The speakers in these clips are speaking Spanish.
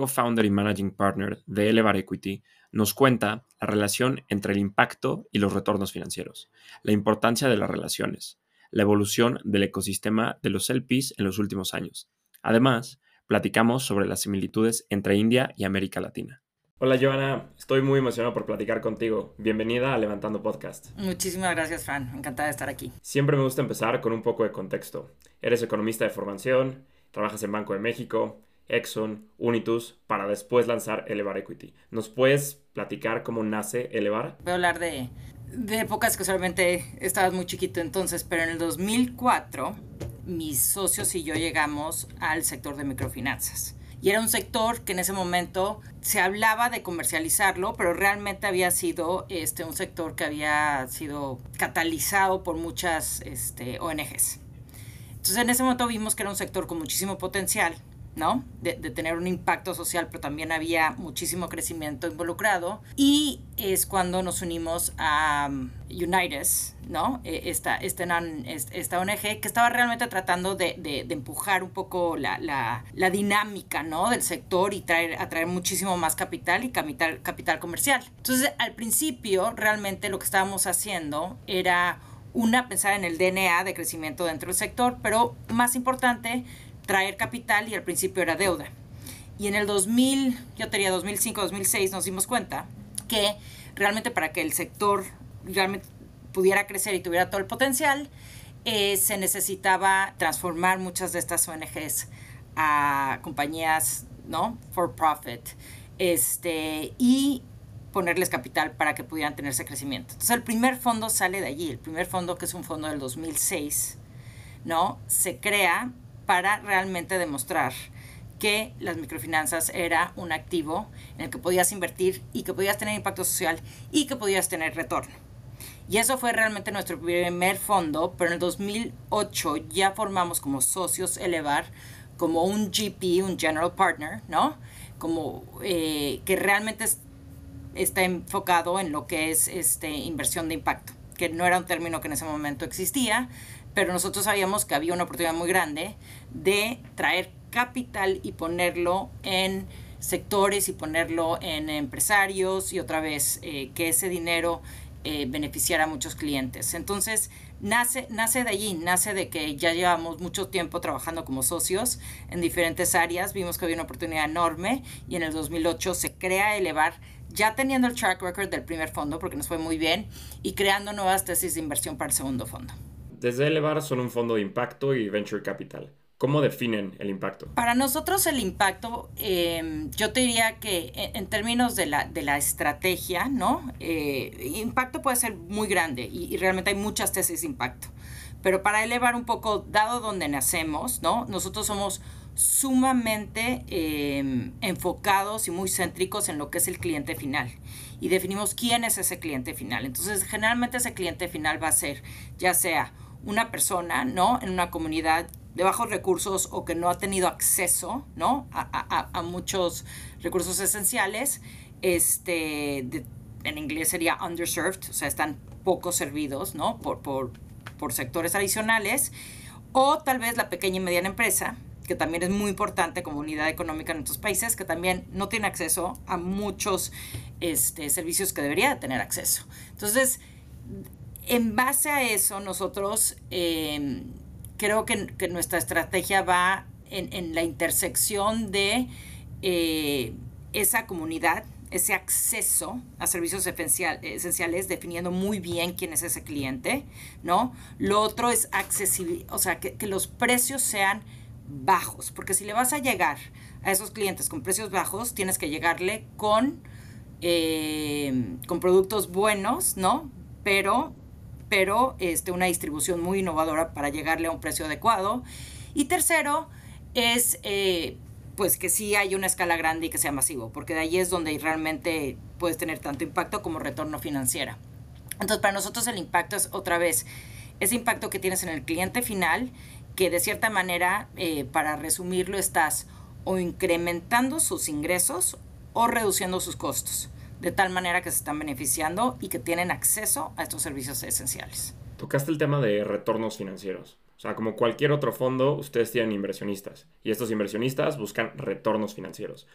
co-founder y managing partner de Elevar Equity, nos cuenta la relación entre el impacto y los retornos financieros, la importancia de las relaciones, la evolución del ecosistema de los LPs en los últimos años. Además, platicamos sobre las similitudes entre India y América Latina. Hola Joana, estoy muy emocionado por platicar contigo. Bienvenida a Levantando Podcast. Muchísimas gracias, Fran. Encantada de estar aquí. Siempre me gusta empezar con un poco de contexto. Eres economista de formación, trabajas en Banco de México, Exxon, Unitus, para después lanzar Elevar Equity. ¿Nos puedes platicar cómo nace Elevar? Voy a hablar de, de épocas que solamente estabas muy chiquito entonces, pero en el 2004 mis socios y yo llegamos al sector de microfinanzas. Y era un sector que en ese momento se hablaba de comercializarlo, pero realmente había sido este, un sector que había sido catalizado por muchas este, ONGs. Entonces en ese momento vimos que era un sector con muchísimo potencial, ¿no? De, tener un impacto social, pero también había muchísimo crecimiento involucrado. Y es cuando nos unimos a um, ¿no? E, esta, este esta ONG que estaba realmente tratando de, de, empujar un poco la, la, la, dinámica, ¿no? Del sector y traer, atraer muchísimo más capital y capital, capital comercial. Entonces, al principio, realmente lo que estábamos haciendo era, una, pensar en el DNA de crecimiento dentro del sector, pero más importante, traer capital y al principio era deuda. Y en el 2000, yo tenía 2005, 2006, nos dimos cuenta que realmente para que el sector realmente pudiera crecer y tuviera todo el potencial, eh, se necesitaba transformar muchas de estas ONGs a compañías, ¿no? For profit. Este, y ponerles capital para que pudieran tener ese crecimiento. Entonces el primer fondo sale de allí, el primer fondo que es un fondo del 2006, ¿no? Se crea para realmente demostrar que las microfinanzas era un activo en el que podías invertir y que podías tener impacto social y que podías tener retorno. Y eso fue realmente nuestro primer fondo, pero en el 2008 ya formamos como socios Elevar, como un GP, un General Partner, ¿no? Como eh, que realmente está enfocado en lo que es este, inversión de impacto, que no era un término que en ese momento existía, pero nosotros sabíamos que había una oportunidad muy grande de traer capital y ponerlo en sectores y ponerlo en empresarios y otra vez eh, que ese dinero eh, beneficiara a muchos clientes. Entonces, nace, nace de allí, nace de que ya llevamos mucho tiempo trabajando como socios en diferentes áreas, vimos que había una oportunidad enorme y en el 2008 se crea Elevar, ya teniendo el track record del primer fondo, porque nos fue muy bien, y creando nuevas tesis de inversión para el segundo fondo. Desde Elevar son un fondo de impacto y venture capital. ¿Cómo definen el impacto? Para nosotros el impacto, em, yo te diría que en, términos de la, de la estrategia, ¿no? Eh, impacto puede ser muy grande y, realmente hay muchas tesis de impacto. Pero para elevar un poco, dado donde nacemos, ¿no? Nosotros somos sumamente em, enfocados y muy céntricos en lo que es el cliente final y definimos quién es ese cliente final. Entonces, generalmente ese cliente final va a ser ya sea una persona, ¿no? En una comunidad de bajos recursos o que no ha tenido acceso, ¿no? A, muchos recursos esenciales, este, en inglés sería underserved, o sea, están poco servidos, ¿no? Por, por, por sectores adicionales, o tal vez la pequeña y mediana empresa, que también es muy importante como unidad económica en nuestros países, que también no tiene acceso a muchos este, servicios que debería tener acceso. Entonces, en base a eso, nosotros em, creo que, nuestra estrategia va en, la intersección de eh, esa comunidad, ese acceso a servicios esenciales, definiendo muy bien quién es ese cliente, ¿no? Lo otro es accesibilidad, o sea, que, los precios sean bajos, porque si le vas a llegar a esos clientes con precios bajos, tienes que llegarle con, em, con productos buenos, ¿no? Pero pero este, una distribución muy innovadora para llegarle a un precio adecuado. Y tercero, es eh, pues que sí hay una escala grande y que sea masivo, porque de ahí es donde realmente puedes tener tanto impacto como retorno financiero. Entonces, para nosotros el impacto es otra vez ese impacto que tienes en el cliente final, que de cierta manera, eh, para resumirlo, estás o incrementando sus ingresos o reduciendo sus costos, de tal manera que se están beneficiando y que tienen acceso a estos servicios esenciales. Tocaste el tema de retornos financieros. O sea, como cualquier otro fondo, ustedes tienen inversionistas y estos inversionistas buscan retornos financieros.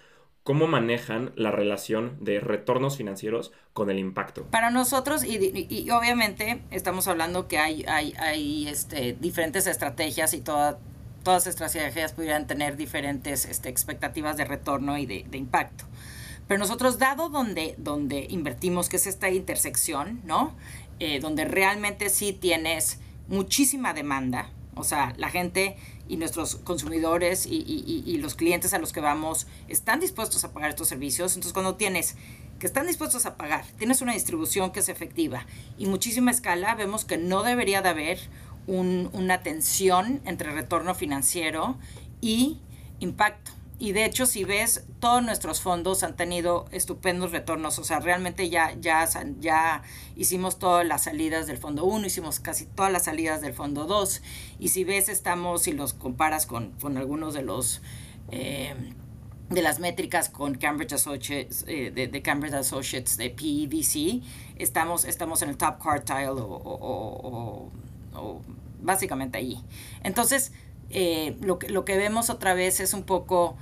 ¿Cómo manejan la relación de retornos financieros con el impacto? Para nosotros, y, obviamente estamos hablando que hay, hay, hay este, diferentes estrategias y todas todas estas estrategias pudieran tener diferentes este, expectativas de retorno y de, impacto. Pero nosotros, dado donde, donde invertimos, que es esta intersección, ¿no? Eh, donde realmente sí tienes muchísima demanda, o sea, la gente y nuestros consumidores y, los clientes a los que vamos están dispuestos a pagar estos servicios. Entonces, cuando tienes que están dispuestos a pagar, tienes una distribución que es efectiva y muchísima escala, vemos que no debería de haber una tensión entre retorno financiero y impacto. Y de hecho, si ves, todos nuestros fondos han tenido estupendos retornos. O sea, realmente ya, ya, ya hicimos todas las salidas del fondo 1, hicimos casi todas las salidas del fondo 2. Y si ves, estamos, si los comparas con, con algunos de los... Eh, de las métricas con Cambridge Associates, eh, de, Cambridge Associates de PEVC, estamos, estamos en el top quartile o, o básicamente allí. Entonces, eh, lo, que, lo que vemos otra vez es un poco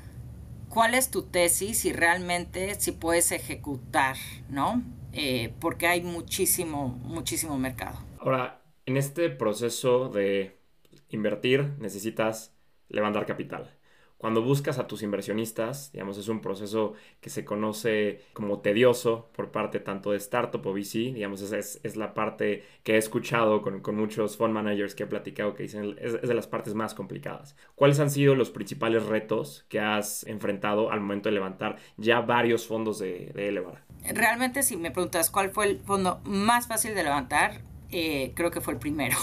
cuál es tu tesis y realmente si puedes ejecutar, ¿no? Eh, porque hay muchísimo, muchísimo mercado. Ahora, en este proceso de invertir necesitas levantar capital. Cuando buscas a tus inversionistas, digamos, es un proceso que se conoce como tedioso por parte tanto de startup o VC, digamos, es, es, la parte que he escuchado con, con, muchos fund managers que he platicado que dicen es, es, de las partes más complicadas. ¿Cuáles han sido los principales retos que has enfrentado al momento de levantar ya varios fondos de, de Elevar? Realmente, si me preguntas cuál fue el fondo más fácil de levantar, eh, creo que fue el primero.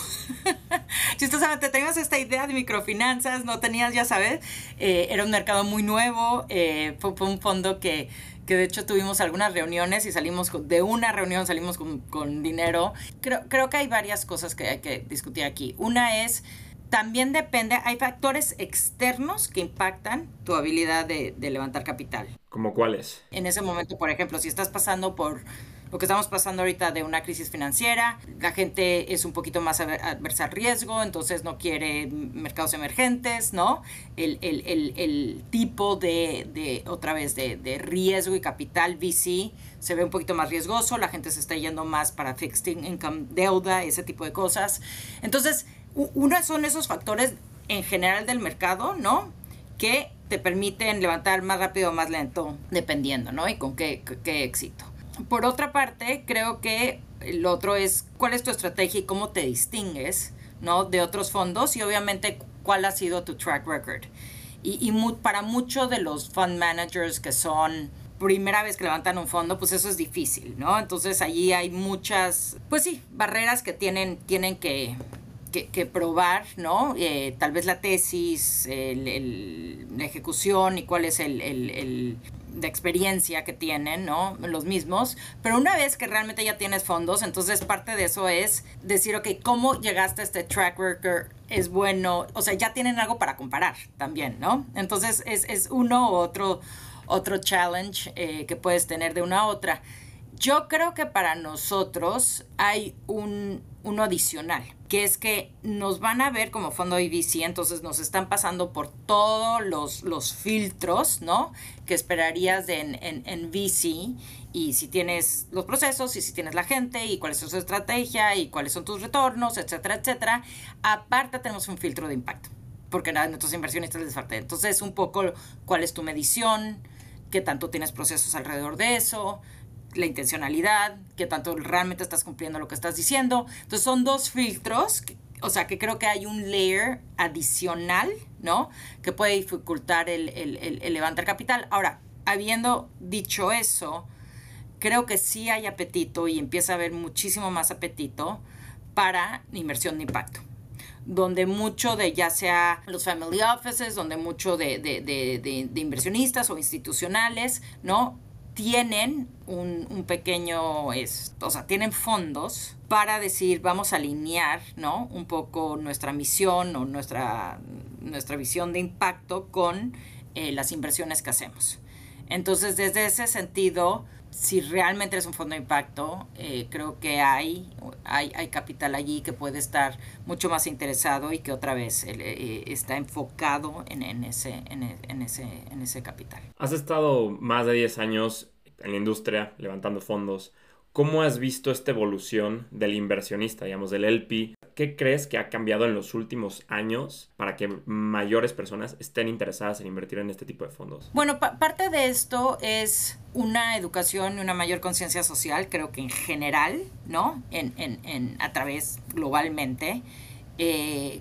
Chistosamente, tenías esta idea de microfinanzas, no tenías, ya sabes, eh, era un mercado muy nuevo, eh, fue, un fondo que, que, de hecho tuvimos algunas reuniones y salimos de una reunión, salimos con, con dinero. Creo, creo que hay varias cosas que hay que discutir aquí. Una es también depende, hay factores externos que impactan tu habilidad de, de, levantar capital. ¿Como cuáles? En ese momento, por ejemplo, si estás pasando por lo que estamos pasando ahorita de una crisis financiera, la gente es un poquito más adversa al riesgo, entonces no quiere mercados emergentes, ¿no? El, tipo de, otra vez, de, riesgo y capital VC se ve un poquito más riesgoso, la gente se está yendo más para fixed income, deuda, ese tipo de cosas. Entonces, uno son esos factores en general del mercado, ¿no? Que te permiten levantar más rápido o más lento, dependiendo, ¿no? Y con qué éxito. Por otra parte, creo que el otro es cuál es tu estrategia y cómo te distingues, ¿no? De otros fondos y obviamente cuál ha sido tu track record. Y, para muchos de los fund managers que son primera vez que levantan un fondo, pues eso es difícil, ¿no? Entonces allí hay muchas, pues sí, barreras que tienen, tienen que, que, probar, ¿no? Eh, tal vez la tesis, el, la ejecución y cuál es el, el, de experiencia que tienen, ¿no? Los mismos. Pero una vez que realmente ya tienes fondos, entonces parte de eso es decir, ok, ¿cómo llegaste a este track record? Es bueno, o sea, ya tienen algo para comparar también, ¿no? Entonces es, es uno u otro, otro challenge eh, que puedes tener de una a otra. Yo creo que para nosotros hay un, uno adicional, que es que nos van a ver como fondo IBC, entonces nos están pasando por todos los, los filtros, ¿no? Que esperarías en, en, en, VC y si tienes los procesos y si tienes la gente y cuál es tu estrategia y cuáles son tus retornos, etcétera, etcétera. Aparte tenemos un filtro de impacto, porque nada, nuestros inversionistas les falta. Entonces un poco cuál es tu medición, qué tanto tienes procesos alrededor de eso, la intencionalidad, que tanto realmente estás cumpliendo lo que estás diciendo. Entonces son dos filtros, o sea que creo que hay un layer adicional, ¿no? Que puede dificultar el, el, levantar capital. Ahora, habiendo dicho eso, creo que sí hay apetito y empieza a haber muchísimo más apetito para inversión de impacto donde mucho de ya sea los family offices, donde mucho de, de, de, inversionistas o institucionales, ¿no? Tienen un, un, pequeño, es, o sea, tienen fondos para decir, vamos a alinear, ¿no? Un poco nuestra misión o nuestra, nuestra visión de impacto con eh, las inversiones que hacemos. Entonces, desde ese sentido, si realmente es un fondo de impacto, eh, creo que hay, hay, hay, capital allí que puede estar mucho más interesado y que otra vez eh, está enfocado en, en, ese, en, en, ese, en ese capital. Has estado más de 10 años en la industria levantando fondos. ¿Cómo has visto esta evolución del inversionista, digamos, del LP? ¿Qué crees que ha cambiado en los últimos años para que mayores personas estén interesadas en invertir en este tipo de fondos? Bueno, parte de esto es una educación y una mayor conciencia social, creo que en general, ¿no? En, en, en a través globalmente, eh,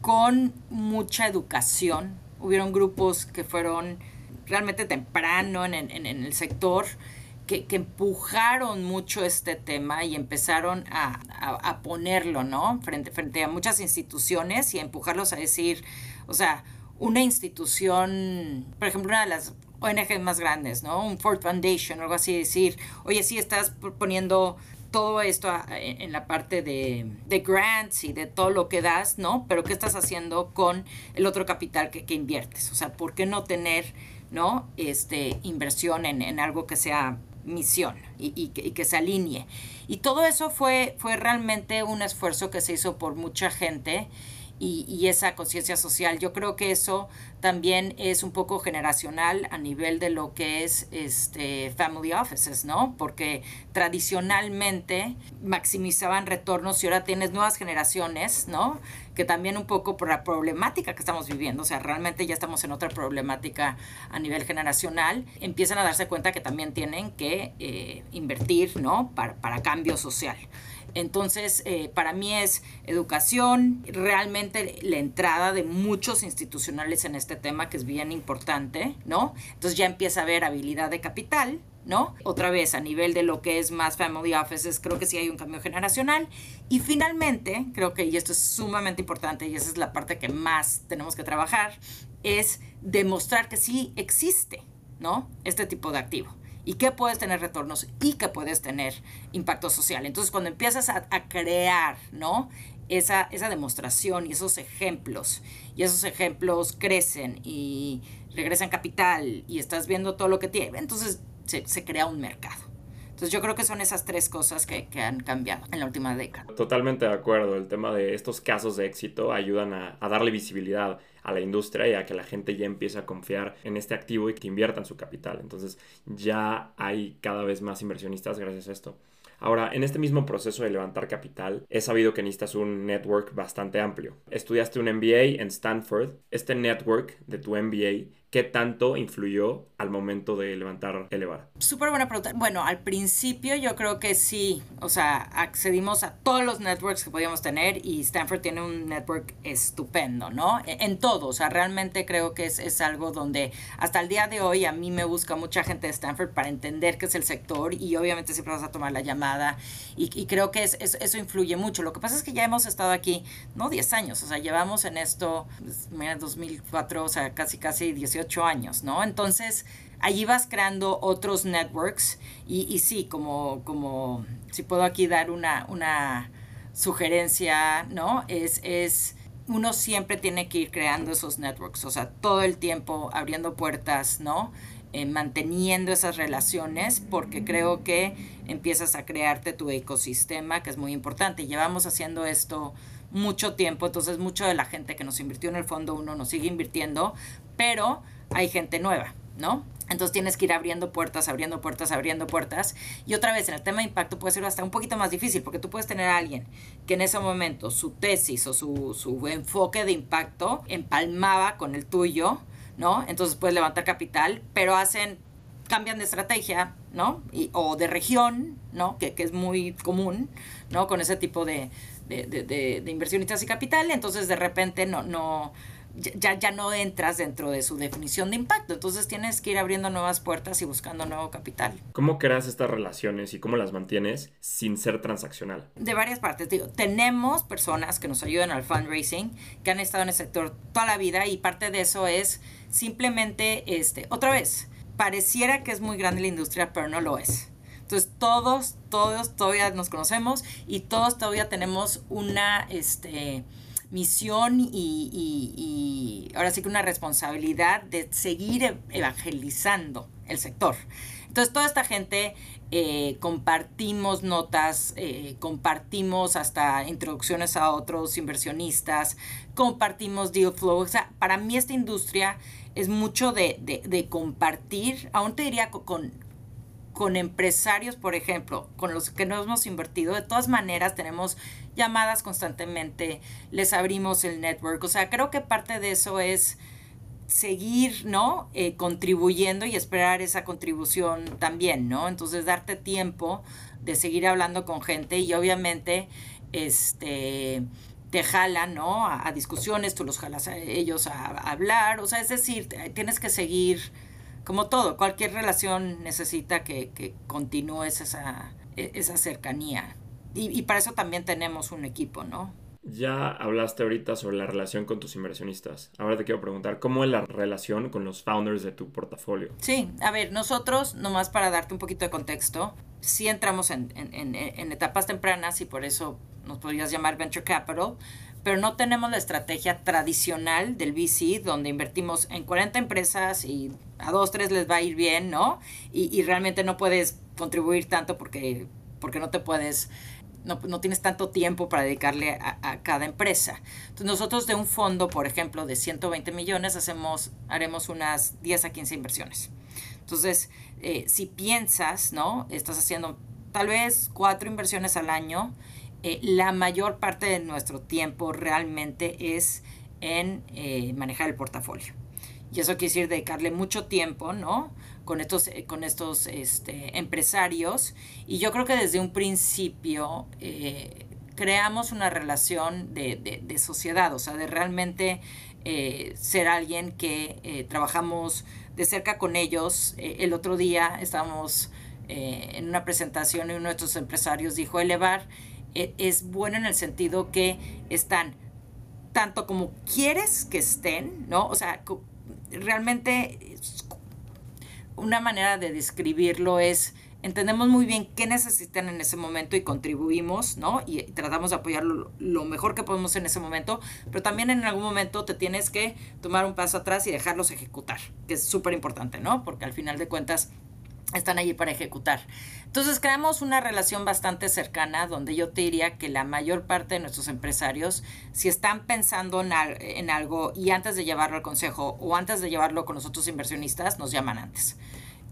con mucha educación. Hubieron grupos que fueron realmente temprano en, en el sector que, empujaron mucho este tema y empezaron a, ponerlo, ¿no? Frente, frente a muchas instituciones y a empujarlos a decir, o sea, una institución, por ejemplo, una de las ONG más grandes, ¿no? Un Ford Foundation algo así, decir, oye, sí, estás poniendo todo esto en la parte de, grants y de todo lo que das, ¿no? Pero ¿qué estás haciendo con el otro capital que, inviertes? O sea, ¿por qué no tener, ¿no? Este, inversión en, en algo que sea misión y, que, se alinee. Y todo eso fue, fue realmente un esfuerzo que se hizo por mucha gente y, esa conciencia social. Yo creo que eso también es un poco generacional a nivel de lo que es este family offices, ¿no? Porque tradicionalmente maximizaban retornos y ahora tienes nuevas generaciones, ¿no? Que también un poco por la problemática que estamos viviendo, o sea, realmente ya estamos en otra problemática a nivel generacional, empiezan a darse cuenta que también tienen que eh, invertir, ¿no? Para, para cambio social. Entonces, eh, para mí es educación, realmente la entrada de muchos institucionales en este tema, que es bien importante, ¿no? Entonces ya empieza a haber habilidad de capital, ¿no? Otra vez, a nivel de lo que es más family offices, creo que sí hay un cambio generacional. Y finalmente, creo que, y esto es sumamente importante, y esa es la parte que más tenemos que trabajar, es demostrar que sí existe, ¿no? Este tipo de activo y que puedes tener retornos y que puedes tener impacto social. Entonces, cuando empiezas a, crear, ¿no? Esa, esa demostración y esos ejemplos, y esos ejemplos crecen y regresan capital y estás viendo todo lo que tiene, entonces se, se crea un mercado. Entonces yo creo que son esas tres cosas que, que, han cambiado en la última década. Totalmente de acuerdo. El tema de estos casos de éxito ayudan a, a darle visibilidad a la industria y a que la gente ya empiece a confiar en este activo y que inviertan su capital. Entonces ya hay cada vez más inversionistas gracias a esto. Ahora, en este mismo proceso de levantar capital, he sabido que necesitas un network bastante amplio. Estudiaste un MBA en Stanford. Este network de tu MBA ¿Qué tanto influyó al momento de levantar Elevar? Súper buena pregunta. Bueno, al principio yo creo que sí, o sea, accedimos a todos los networks que podíamos tener y Stanford tiene un network estupendo, ¿no? E, en, todo, o sea, realmente creo que es, es, algo donde hasta el día de hoy a mí me busca mucha gente de Stanford para entender qué es el sector y obviamente siempre vas a tomar la llamada y, creo que es, eso influye mucho. Lo que pasa es que ya hemos estado aquí, no 10 años, o sea, llevamos en esto, pues, mira, 2004, o sea, casi, casi 18 años, ¿no? Entonces, allí vas creando otros networks y, y sí, como, como, si puedo aquí dar una, una sugerencia, ¿no? Es, es, uno siempre tiene que ir creando esos networks, o sea, todo el tiempo abriendo puertas, ¿no? Eh, manteniendo esas relaciones porque creo que empiezas a crearte tu ecosistema que es muy importante. Llevamos haciendo esto mucho tiempo, entonces mucho de la gente que nos invirtió en el fondo uno nos sigue invirtiendo, pero hay gente nueva, ¿no? Entonces tienes que ir abriendo puertas, abriendo puertas, abriendo puertas. Y otra vez, en el tema de impacto puede ser hasta un poquito más difícil, porque tú puedes tener a alguien que en ese momento su tesis o su, su enfoque de impacto empalmaba con el tuyo, ¿no? Entonces puedes levantar capital, pero hacen, cambian de estrategia, ¿no? Y, o de región, ¿no? Que, que es muy común, ¿no? Con ese tipo de, de, de, inversionistas y capital, entonces de repente no, ya, ya no entras dentro de su definición de impacto. Entonces tienes que ir abriendo nuevas puertas y buscando nuevo capital. ¿Cómo creas estas relaciones y cómo las mantienes sin ser transaccional? De varias partes. Digo, tenemos personas que nos ayudan al fundraising, que han estado en el sector toda la vida y parte de eso es simplemente, este, otra vez, pareciera que es muy grande la industria, pero no lo es. Entonces todos, todos todavía nos conocemos y todos todavía tenemos una, este, misión y, ahora sí que una responsabilidad de seguir e-, evangelizando el sector. Entonces, toda esta gente eh, compartimos notas, eh, compartimos hasta introducciones a otros inversionistas, compartimos deal flow. O sea, para mí esta industria es mucho de, de compartir, aún te diría con, con empresarios, por ejemplo, con los que no hemos invertido, de todas maneras tenemos llamadas constantemente, les abrimos el network. O sea, creo que parte de eso es seguir, ¿no? Eh, contribuyendo y esperar esa contribución también, ¿no? Entonces, darte tiempo de seguir hablando con gente y obviamente, este te jalan, ¿no? A, discusiones, tú los jalas a ellos a, a hablar, o sea, es decir, tienes que seguir como todo, cualquier relación necesita que, continúes esa, e, esa cercanía. Y, para eso también tenemos un equipo, ¿no? Ya hablaste ahorita sobre la relación con tus inversionistas. Ahora te quiero preguntar, ¿cómo es la relación con los founders de tu portafolio? Sí, a ver, nosotros, nomás para darte un poquito de contexto, sí entramos en, en etapas tempranas y por eso nos podrías llamar Venture Capital, pero no tenemos la estrategia tradicional del VC, donde invertimos en 40 empresas y a dos, tres les va a ir bien, ¿no? Y, realmente no puedes contribuir tanto porque, porque no te puedes, no, tienes tanto tiempo para dedicarle a, cada empresa. Entonces nosotros de un fondo, por ejemplo, de 120 millones, hacemos, haremos unas 10 a 15 inversiones. Entonces, eh, si piensas, ¿no? Estás haciendo tal vez cuatro inversiones al año, eh, la mayor parte de nuestro tiempo realmente es en eh, manejar el portafolio. Y eso quiere decir dedicarle mucho tiempo, ¿no? Con estos, eh, con estos este, empresarios. Y yo creo que desde un principio creamos una relación de, de, sociedad, o sea, de realmente ser alguien que trabajamos de cerca con ellos. el otro día estábamos en una presentación y uno de estos empresarios dijo, elevar es bueno en el sentido que están tanto como quieres que estén, ¿no? O sea, realmente una manera de describirlo es entendemos muy bien qué necesitan en ese momento y contribuimos, ¿no? Y tratamos de apoyarlo lo mejor que podemos en ese momento, pero también en algún momento te tienes que tomar un paso atrás y dejarlos ejecutar, que es súper importante, ¿no? Porque al final de cuentas están allí para ejecutar. Entonces creamos una relación bastante cercana donde yo te diría que la mayor parte de nuestros empresarios, si están pensando en, algo y antes de llevarlo al consejo o antes de llevarlo con los otros inversionistas, nos llaman antes.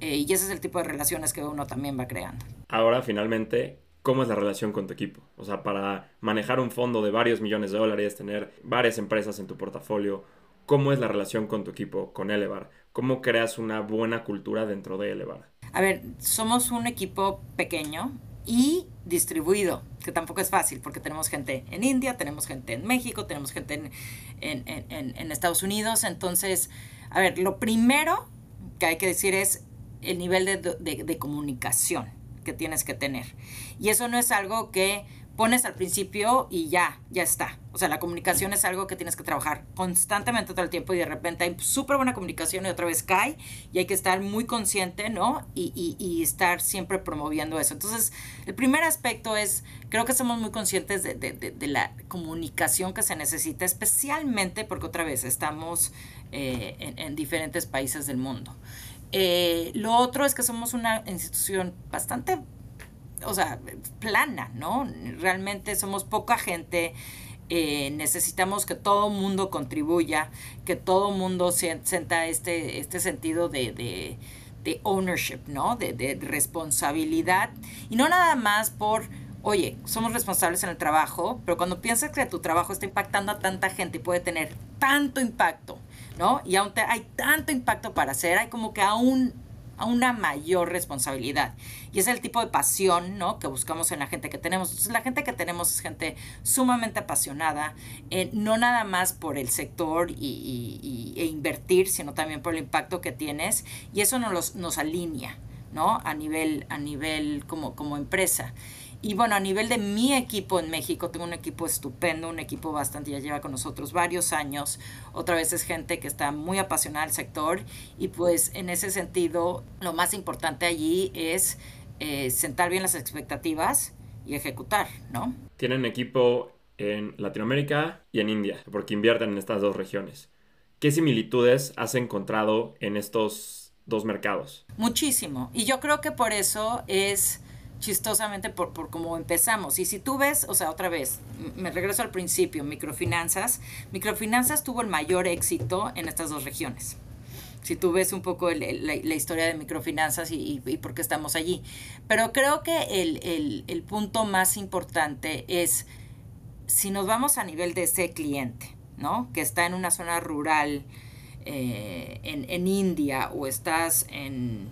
Eh, y ese es el tipo de relaciones que uno también va creando. Ahora, finalmente, ¿cómo es la relación con tu equipo? O sea, para manejar un fondo de varios millones de dólares, tener varias empresas en tu portafolio, ¿cómo es la relación con tu equipo, con Elevar? ¿Cómo creas una buena cultura dentro de Elevar? A ver, somos un equipo pequeño y distribuido, que tampoco es fácil porque tenemos gente en India, tenemos gente en México, tenemos gente en, Estados Unidos. Entonces, a ver, lo primero que hay que decir es el nivel de comunicación que tienes que tener. Y eso no es algo que pones al principio y ya, ya está. O sea, la comunicación es algo que tienes que trabajar constantemente todo el tiempo y de repente hay súper buena comunicación y otra vez cae y hay que estar muy consciente, ¿no? Y, y, estar siempre promoviendo eso. Entonces, el primer aspecto es, creo que somos muy conscientes de, de, de, la comunicación que se necesita, especialmente porque otra vez estamos eh, en, diferentes países del mundo. Eh, lo otro es que somos una institución bastante o sea, plana, ¿no? Realmente somos poca gente. Eh, necesitamos que todo mundo contribuya, que todo mundo sienta este, este sentido de, de, ownership, ¿no? De, de, responsabilidad. Y no nada más por, oye, somos responsables en el trabajo, pero cuando piensas que tu trabajo está impactando a tanta gente y puede tener tanto impacto, Y aún hay tanto impacto para hacer, hay como que aún a una mayor responsabilidad. Y es el tipo de pasión, ¿no? Que buscamos en la gente que tenemos. la gente que tenemos es gente sumamente apasionada, eh, no nada más por el sector y, e invertir, sino también por el impacto que tienes. Y eso nos, nos alinea, ¿no? A nivel, a nivel como, como empresa. Y bueno, a nivel de mi equipo en México, tengo un equipo estupendo, un equipo bastante, ya lleva con nosotros varios años. Otra vez es gente que está muy apasionada al sector y pues en ese sentido lo más importante allí es eh, sentar bien las expectativas y ejecutar, ¿no? Tienen equipo en Latinoamérica y en India, porque invierten en estas dos regiones. ¿Qué similitudes has encontrado en estos dos mercados? Muchísimo. Y yo creo que por eso es chistosamente por, por cómo empezamos. Y si tú ves, o sea, otra vez, me regreso al principio, microfinanzas, microfinanzas tuvo el mayor éxito en estas dos regiones. Si tú ves un poco la, historia de microfinanzas y, y, por qué estamos allí. Pero creo que el, el, punto más importante es si nos vamos a nivel de ese cliente, ¿no? Que está en una zona rural eh, en, en India o estás en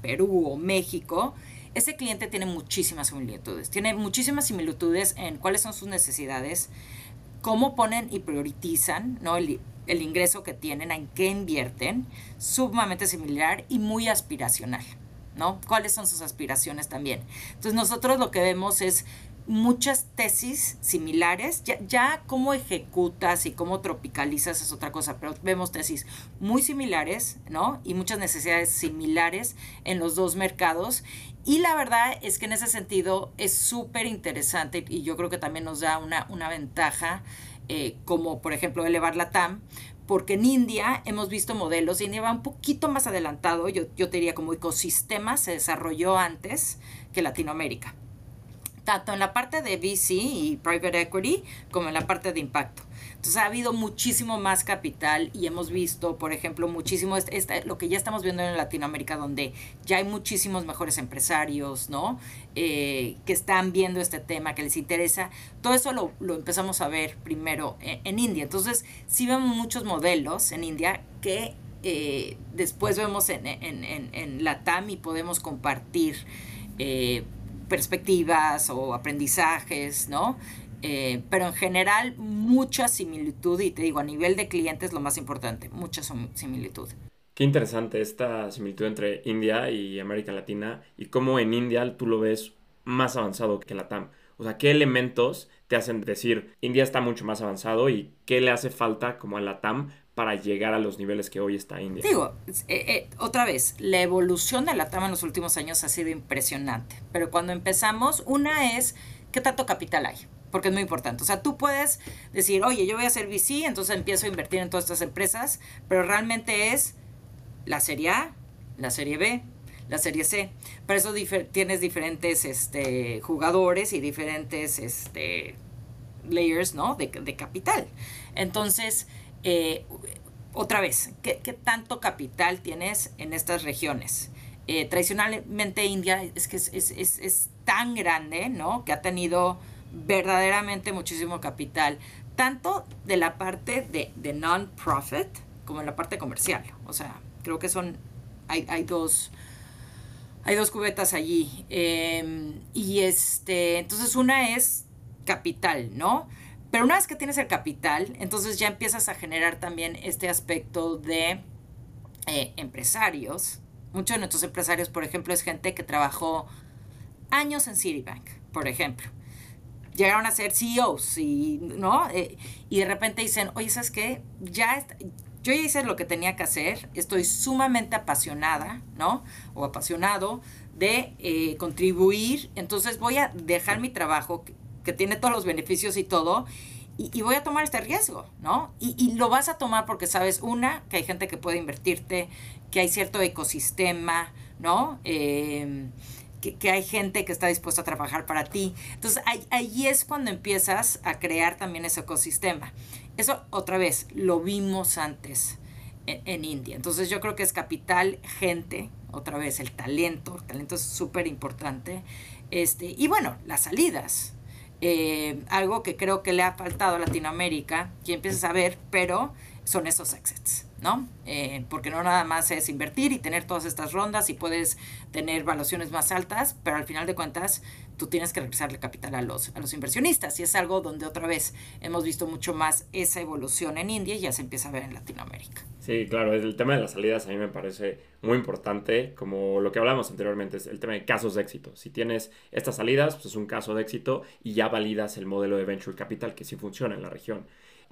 Perú o México, ese cliente tiene muchísimas similitudes. Tiene muchísimas similitudes en cuáles son sus necesidades, cómo ponen y priorizan ¿no? el, el ingreso que tienen, en qué invierten, sumamente similar y muy aspiracional. ¿no? ¿Cuáles son sus aspiraciones también? Entonces nosotros lo que vemos es muchas tesis similares. Ya, ya cómo ejecutas y cómo tropicalizas es otra cosa, pero vemos tesis muy similares, ¿no? Y muchas necesidades similares en los dos mercados. Y la verdad es que en ese sentido es súper interesante y yo creo que también nos da una, una ventaja, eh, como por ejemplo elevar la TAM, porque en India hemos visto modelos, India va un poquito más adelantado, yo, yo diría como ecosistema se desarrolló antes que Latinoamérica tanto en la parte de VC y private equity como en la parte de impacto. Entonces ha habido muchísimo más capital y hemos visto, por ejemplo, muchísimo este, lo que ya estamos viendo en Latinoamérica, donde ya hay muchísimos mejores empresarios, ¿no? Eh, que están viendo este tema, que les interesa. Todo eso lo, empezamos a ver primero en, India. Entonces sí vemos muchos modelos en India que eh, después vemos en, en, en, en, la TAM y podemos compartir. Eh, perspectivas o aprendizajes, ¿no? Eh, pero en general mucha similitud y te digo, a nivel de clientes lo más importante, mucha similitud. Qué interesante esta similitud entre India y América Latina y cómo en India tú lo ves más avanzado que la TAM. O sea, ¿qué elementos te hacen decir India está mucho más avanzado y qué le hace falta como a la TAM para llegar a los niveles que hoy está India. Digo, eh, eh, otra vez, la evolución de la TAM en los últimos años ha sido impresionante, pero cuando empezamos, una es qué tanto capital hay, porque es muy importante. O sea, tú puedes decir, oye, yo voy a hacer VC, entonces empiezo a invertir en todas estas empresas, pero realmente es la serie A, la serie B, la serie C. Por eso tienes diferentes este, jugadores y diferentes este, layers ¿no? de, de capital. Entonces, eh, otra vez, ¿qué, tanto capital tienes en estas regiones? Eh, tradicionalmente India es que es, tan grande, ¿no? Que ha tenido verdaderamente muchísimo capital, tanto de la parte de, de non-profit como en la parte comercial. O sea, creo que son, hay, hay dos, hay dos cubetas allí. Em, y este, entonces una es capital, ¿no? Pero una vez que tienes el capital, entonces ya empiezas a generar también este aspecto de eh, empresarios. Muchos de nuestros empresarios, por ejemplo, es gente que trabajó años en Citibank, por ejemplo. Llegaron a ser CEOs y, ¿no? Eh, y de repente dicen, oye, ¿sabes qué? Ya yo ya hice lo que tenía que hacer, estoy sumamente apasionada, ¿no? O apasionado de eh, contribuir, entonces voy a dejar mi trabajo que tiene todos los beneficios y todo, y, voy a tomar este riesgo, ¿no? Y, lo vas a tomar porque sabes, una, que hay gente que puede invertirte, que hay cierto ecosistema, ¿no? Em, que, hay gente que está dispuesta a trabajar para ti. Entonces, ahí, es cuando empiezas a crear también ese ecosistema. Eso, otra vez, lo vimos antes en, en India. Entonces, yo creo que es capital, gente, otra vez, el talento. El talento es súper importante. Este, y bueno, las salidas, eh, algo que creo que le ha faltado a Latinoamérica, que empiezas a ver, pero son esos exits, ¿no? Eh, porque no nada más es invertir y tener todas estas rondas y puedes tener valuaciones más altas, pero al final de cuentas tú tienes que regresarle capital a los, a los inversionistas y es algo donde otra vez hemos visto mucho más esa evolución en India y ya se empieza a ver en Latinoamérica. Sí, claro, el tema de las salidas a mí me parece muy importante, como lo que hablamos anteriormente, es el tema de casos de éxito. Si tienes estas salidas, pues es un caso de éxito y ya validas el modelo de venture capital que sí funciona en la región.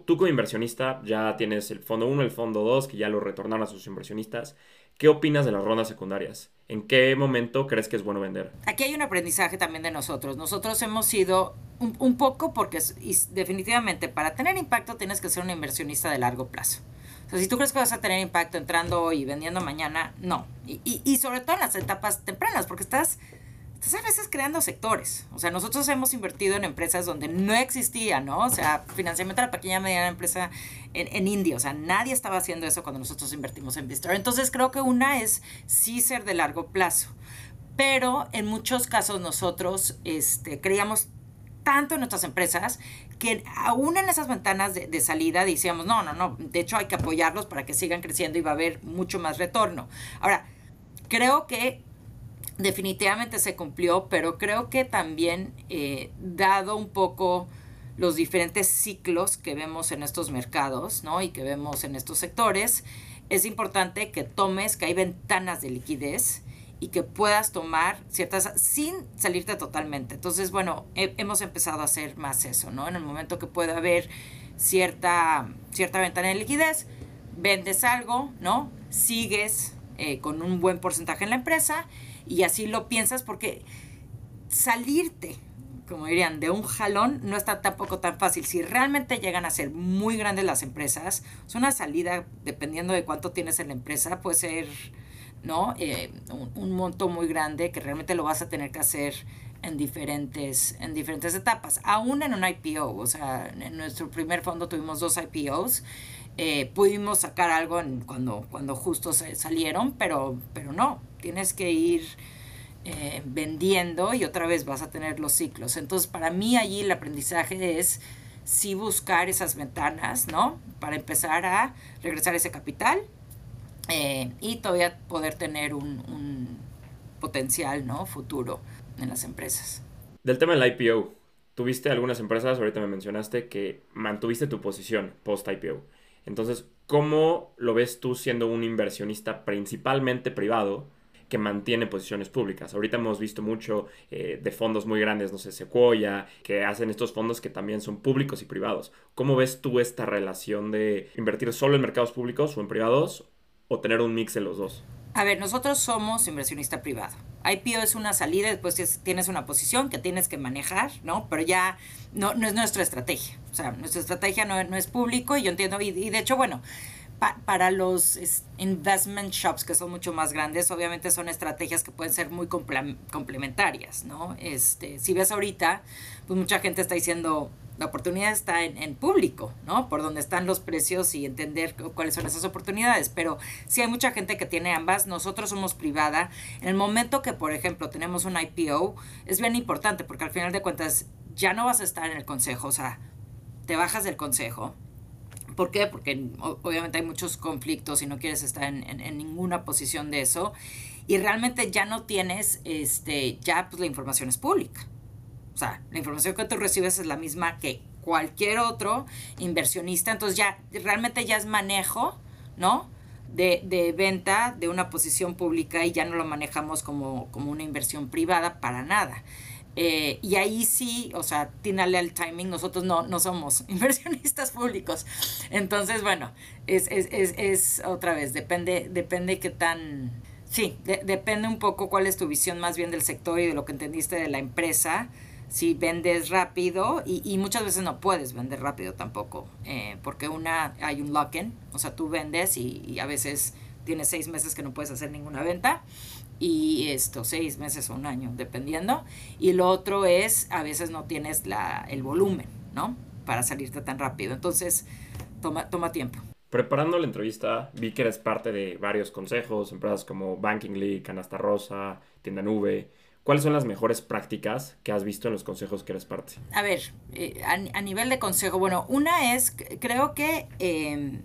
Tú como inversionista ya tienes el fondo 1, el fondo 2, que ya lo retornaron a sus inversionistas. ¿Qué opinas de las rondas secundarias? ¿En qué momento crees que es bueno vender? Aquí hay un aprendizaje también de nosotros. Nosotros hemos sido un, poco porque definitivamente para tener impacto tienes que ser un inversionista de largo plazo. O sea, si tú crees que vas a tener impacto entrando hoy y vendiendo mañana, no. Y, y sobre todo en las etapas tempranas, porque estás estás a veces creando sectores. O sea, nosotros hemos invertido en empresas donde no existía, ¿no? O sea, financiamiento a la pequeña y mediana empresa en, en, India. O sea, nadie estaba haciendo eso cuando nosotros invertimos en Vistar. Entonces, creo que una es sí ser de largo plazo. Pero en muchos casos nosotros este, creíamos tanto en nuestras empresas que aún en esas ventanas de, de, salida decíamos, no, no, no, de hecho hay que apoyarlos para que sigan creciendo y va a haber mucho más retorno. Ahora, creo que definitivamente se cumplió, pero creo que también, eh, dado un poco los diferentes ciclos que vemos en estos mercados, ¿no? Y que vemos en estos sectores, es importante que tomes, que hay ventanas de liquidez y que puedas tomar ciertas sin salirte totalmente. Entonces, bueno, hemos empezado a hacer más eso, ¿no? En el momento que pueda haber cierta, cierta ventana de liquidez, vendes algo, ¿no? Sigues eh, con un buen porcentaje en la empresa y así lo piensas porque salirte, como dirían, de un jalón no está tampoco tan fácil. Si realmente llegan a ser muy grandes las empresas, es una salida, dependiendo de cuánto tienes en la empresa, puede ser ¿no? Eh, un, monto muy grande que realmente lo vas a tener que hacer en diferentes, en diferentes etapas. Aún en un IPO, o sea, en nuestro primer fondo tuvimos dos IPOs. Eh, pudimos sacar algo cuando, cuando justo salieron, pero, pero no, tienes que ir eh, vendiendo y otra vez vas a tener los ciclos. Entonces, para mí allí el aprendizaje es sí buscar esas ventanas, ¿no? Para empezar a regresar ese capital eh, y todavía poder tener un, un, potencial, ¿no? Futuro en las empresas. Del tema del IPO, tuviste algunas empresas, ahorita me mencionaste, que mantuviste tu posición post-IPO. Entonces, ¿cómo lo ves tú siendo un inversionista principalmente privado? que mantiene posiciones públicas. Ahorita hemos visto mucho eh, de fondos muy grandes, no sé, Sequoia, que hacen estos fondos que también son públicos y privados. ¿Cómo ves tú esta relación de invertir solo en mercados públicos o en privados o tener un mix de los dos? A ver, nosotros somos inversionista privado. IPO es una salida, después tienes una posición que tienes que manejar, ¿no? Pero ya no, no es nuestra estrategia. O sea, nuestra estrategia no, es público y yo entiendo, y de hecho, bueno, para los investment shops que son mucho más grandes, obviamente son estrategias que pueden ser muy complementarias, ¿no? Este, si ves ahorita, pues mucha gente está diciendo, la oportunidad está en, público, ¿no? Por donde están los precios y entender cuáles son esas oportunidades. Pero si hay mucha gente que tiene ambas, nosotros somos privada. En el momento que, por ejemplo, tenemos un IPO, es bien importante porque al final de cuentas ya no vas a estar en el consejo, o sea, te bajas del consejo ¿Por qué? Porque obviamente hay muchos conflictos y no quieres estar en, ninguna posición de eso. Y realmente ya no tienes, este, ya pues la información es pública. O sea, la información que tú recibes es la misma que cualquier otro inversionista. Entonces ya realmente ya es manejo, ¿no? De, de, venta de una posición pública y ya no lo manejamos como, como una inversión privada para nada. Eh, y ahí sí, o sea, tínale al timing, nosotros no, no somos inversionistas públicos. Entonces, bueno, es, es, es, es otra vez, depende, depende qué tan... Sí, depende un poco cuál es tu visión más bien del sector y de lo que entendiste de la empresa. Si vendes rápido, y, y muchas veces no puedes vender rápido tampoco, eh, porque una, hay un lock-in, o sea, tú vendes y, y a veces tienes seis meses que no puedes hacer ninguna venta y esto, seis meses o un año, dependiendo. Y lo otro es, a veces no tienes la, el volumen, ¿no? Para salirte tan rápido. Entonces, toma, toma tiempo. Preparando la entrevista, vi que eres parte de varios consejos, empresas como Banking League, Canasta Rosa, Tienda Nube. ¿Cuáles son las mejores prácticas que has visto en los consejos que eres parte? A ver, eh, a, nivel de consejo, bueno, una es, creo que eh,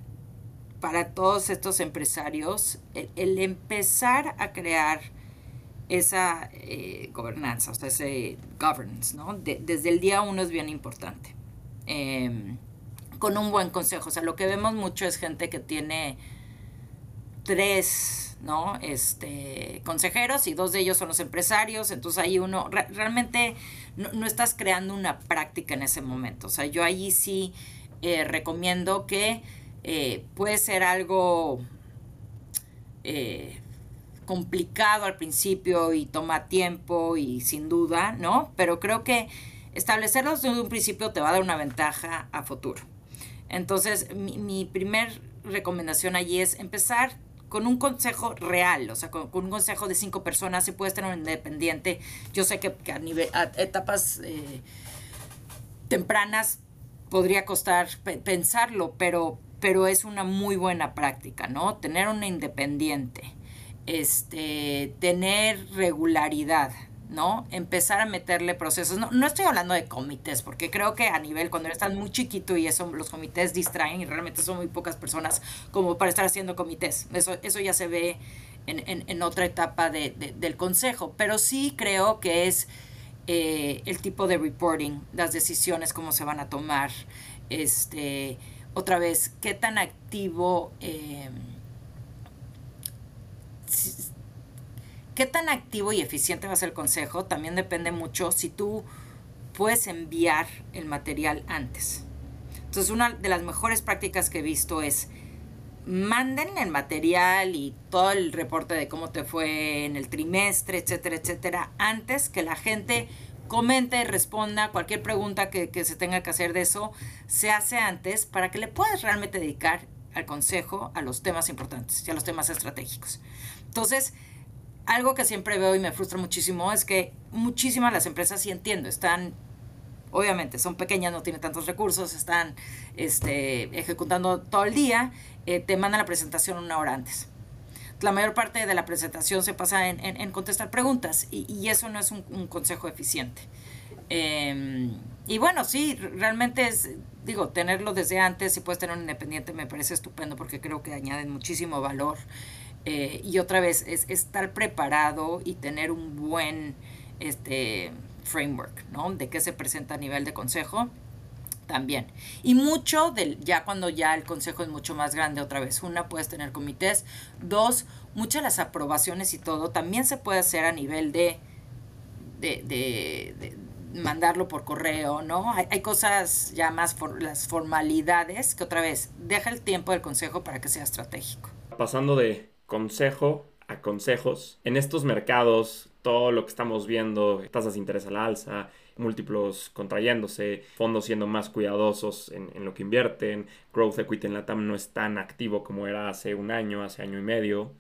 para todos estos empresarios el, empezar a crear esa eh, gobernanza, o sea, ese governance, ¿no? desde el día uno es bien importante. Em, con un buen consejo. O sea, lo que vemos mucho es gente que tiene tres, ¿no? Este, consejeros y dos de ellos son los empresarios. Entonces ahí uno, realmente no, estás creando una práctica en ese momento. O sea, yo ahí sí eh, recomiendo que eh, puede ser algo eh, complicado al principio y toma tiempo y sin duda, ¿no? Pero creo que establecerlo desde un principio te va a dar una ventaja a futuro. Entonces, mi, mi primer recomendación allí es empezar con un consejo real, o sea, con, un consejo de cinco personas, si puedes tener un independiente. Yo sé que, a, nivel, etapas eh, tempranas podría costar pensarlo, pero, pero es una muy buena práctica, ¿no? Tener un independiente, este, tener regularidad, ¿no? Empezar a meterle procesos. No, no estoy hablando de comités, porque creo que a nivel, cuando estás muy chiquito y eso, los comités distraen y realmente son muy pocas personas como para estar haciendo comités. Eso, eso ya se ve en, otra etapa del consejo. Pero sí creo que es eh, el tipo de reporting, las decisiones, cómo se van a tomar. Este, otra vez, qué tan activo. Eh, ¿Qué tan activo y eficiente va a ser el consejo? También depende mucho si tú puedes enviar el material antes. Entonces, una de las mejores prácticas que he visto es manden el material y todo el reporte de cómo te fue en el trimestre, etcétera, etcétera, antes que la gente comente, responda cualquier pregunta que, se tenga que hacer de eso, se hace antes para que le puedas realmente dedicar al consejo a los temas importantes y a los temas estratégicos. Entonces, algo que siempre veo y me frustra muchísimo es que muchísimas las empresas, sí entiendo, están, obviamente, son pequeñas, no tienen tantos recursos, están este, ejecutando todo el día, eh, te mandan la presentación una hora antes. La mayor parte de la presentación se pasa en, contestar preguntas y, eso no es un, consejo eficiente. Em, y bueno, sí, realmente es, digo, tenerlo desde antes, si puedes tener un independiente, me parece estupendo porque creo que añaden muchísimo valor. Eh, y otra vez, es estar preparado y tener un buen este, framework, ¿no? De qué se presenta a nivel de consejo también. Y mucho del, ya cuando ya el consejo es mucho más grande, otra vez, una, puedes tener comités. Dos, muchas de las aprobaciones y todo también se puede hacer a nivel de, de, mandarlo por correo, ¿no? Hay, hay cosas ya más, por, las formalidades, que otra vez, deja el tiempo del consejo para que sea estratégico. Pasando de consejo a consejos. En estos mercados, todo lo que estamos viendo, tasas de interés a la alza, múltiplos contrayéndose, fondos siendo más cuidadosos en, lo que invierten, growth equity en la TAM no es tan activo como era hace un año, hace año y medio.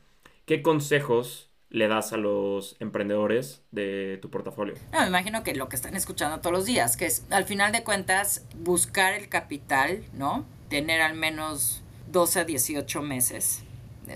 ¿Qué consejos le das a los emprendedores de tu portafolio? No, me imagino que lo que están escuchando todos los días, que es al final de cuentas buscar el capital, ¿no? Tener al menos 12 a 18 meses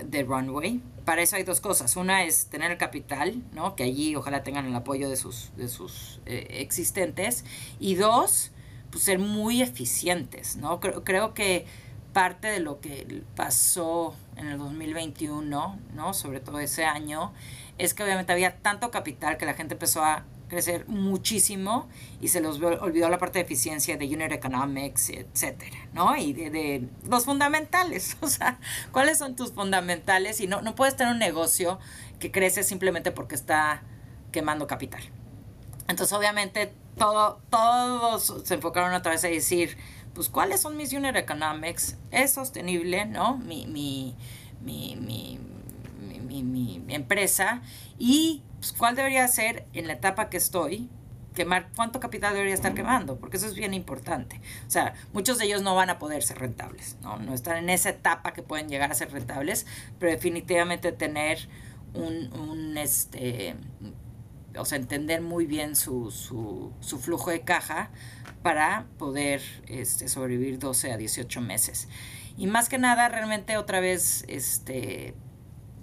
de Runway. Para eso hay dos cosas. Una es tener el capital, ¿no? Que allí ojalá tengan el apoyo de sus, de sus eh, existentes. Y dos, pues ser muy eficientes, ¿no? Creo, creo que parte de lo que pasó en el 2021, ¿no? Sobre todo ese año, es que obviamente había tanto capital que la gente empezó a crecer muchísimo y se los olvidó la parte de eficiencia de unit economics, etcétera, ¿no? Y de, los fundamentales, o sea, ¿cuáles son tus fundamentales? Y no, no puedes tener un negocio que crece simplemente porque está quemando capital. Entonces, obviamente, todo, todos se enfocaron otra vez a decir, pues, ¿cuáles son mis unit economics? ¿Es sostenible, no? Mi, mi, mi, mi, mi, mi empresa. Y pues, ¿cuál debería ser en la etapa que estoy? Quemar, ¿Cuánto capital debería estar quemando? Porque eso es bien importante. O sea, muchos de ellos no van a poder ser rentables, ¿no? No están en esa etapa que pueden llegar a ser rentables, pero definitivamente tener un, este, o sea, entender muy bien su, su, su, flujo de caja para poder este, sobrevivir 12 a 18 meses. Y más que nada, realmente otra vez, este,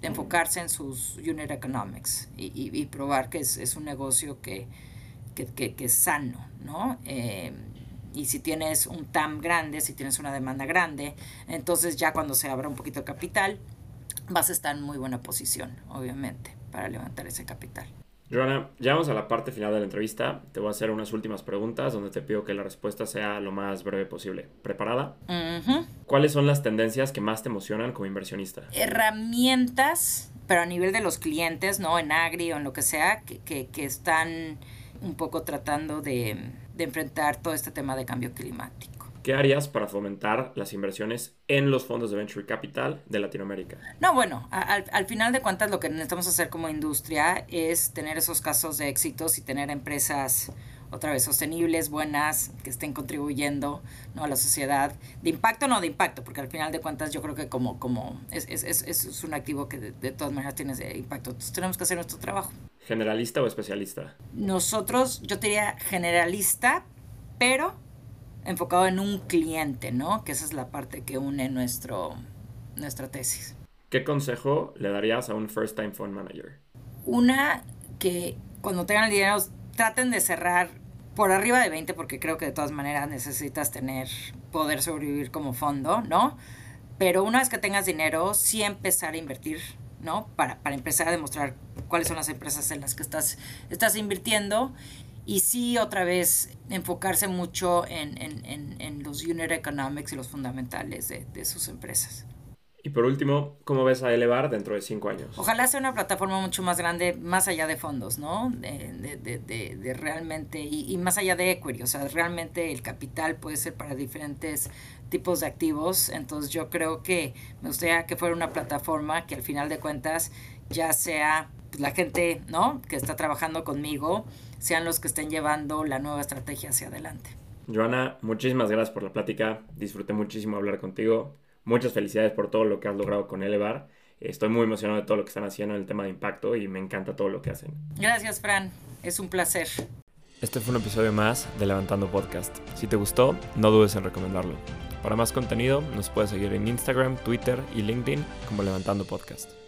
enfocarse en sus unit economics y, probar que es, un negocio que, que, es sano, ¿no? Eh, y si tienes un TAM grande, si tienes una demanda grande, entonces ya cuando se abra un poquito el capital, vas a estar en muy buena posición, obviamente, para levantar ese capital. Joana, llegamos a la parte final de la entrevista. Te voy a hacer unas últimas preguntas donde te pido que la respuesta sea lo más breve posible. ¿Preparada? ¿Cuáles son las tendencias que más te emocionan como inversionista? Herramientas, pero a nivel de los clientes, ¿no? En Agri o en lo que sea, que, que, están un poco tratando de, de enfrentar todo este tema de cambio climático. ¿Qué harías para fomentar las inversiones en los fondos de Venture Capital de Latinoamérica? No, bueno, al, final de cuentas lo que necesitamos hacer como industria es tener esos casos de éxitos y tener empresas otra vez sostenibles, buenas, que estén contribuyendo ¿no? a la sociedad. De impacto, no de impacto, porque al final de cuentas yo creo que como, como es, es, es, es un activo que de, de, todas maneras tiene ese impacto. Entonces tenemos que hacer nuestro trabajo. ¿Generalista o especialista? Nosotros, yo diría generalista, pero enfocado en un cliente, ¿no? Que esa es la parte que une nuestro, nuestra tesis. ¿Qué consejo le darías a un first time fund manager? Una que cuando tengan el dinero traten de cerrar por arriba de 20 porque creo que de todas maneras necesitas tener poder sobrevivir como fondo, ¿no? Pero una vez que tengas dinero, sí empezar a invertir, ¿no? Para, para empezar a demostrar cuáles son las empresas en las que estás, estás invirtiendo y sí otra vez enfocarse mucho en, los unit economics y los fundamentales de, sus empresas. Y por último, ¿cómo ves a Elevar dentro de cinco años? Ojalá sea una plataforma mucho más grande, más allá de fondos, ¿no? De, realmente, y, y, más allá de equity, o sea, realmente el capital puede ser para diferentes tipos de activos. Entonces yo creo que me gustaría que fuera una plataforma que al final de cuentas ya sea pues, la gente, ¿no? Que está trabajando conmigo, sean los que estén llevando la nueva estrategia hacia adelante. Joana, muchísimas gracias por la plática. Disfruté muchísimo hablar contigo. Muchas felicidades por todo lo que has logrado con Elevar. Estoy muy emocionado de todo lo que están haciendo en el tema de impacto y me encanta todo lo que hacen. Gracias, Fran. Es un placer. Este fue un episodio más de Levantando Podcast. Si te gustó, no dudes en recomendarlo. Para más contenido, nos puedes seguir en Instagram, Twitter y LinkedIn como Levantando Podcast.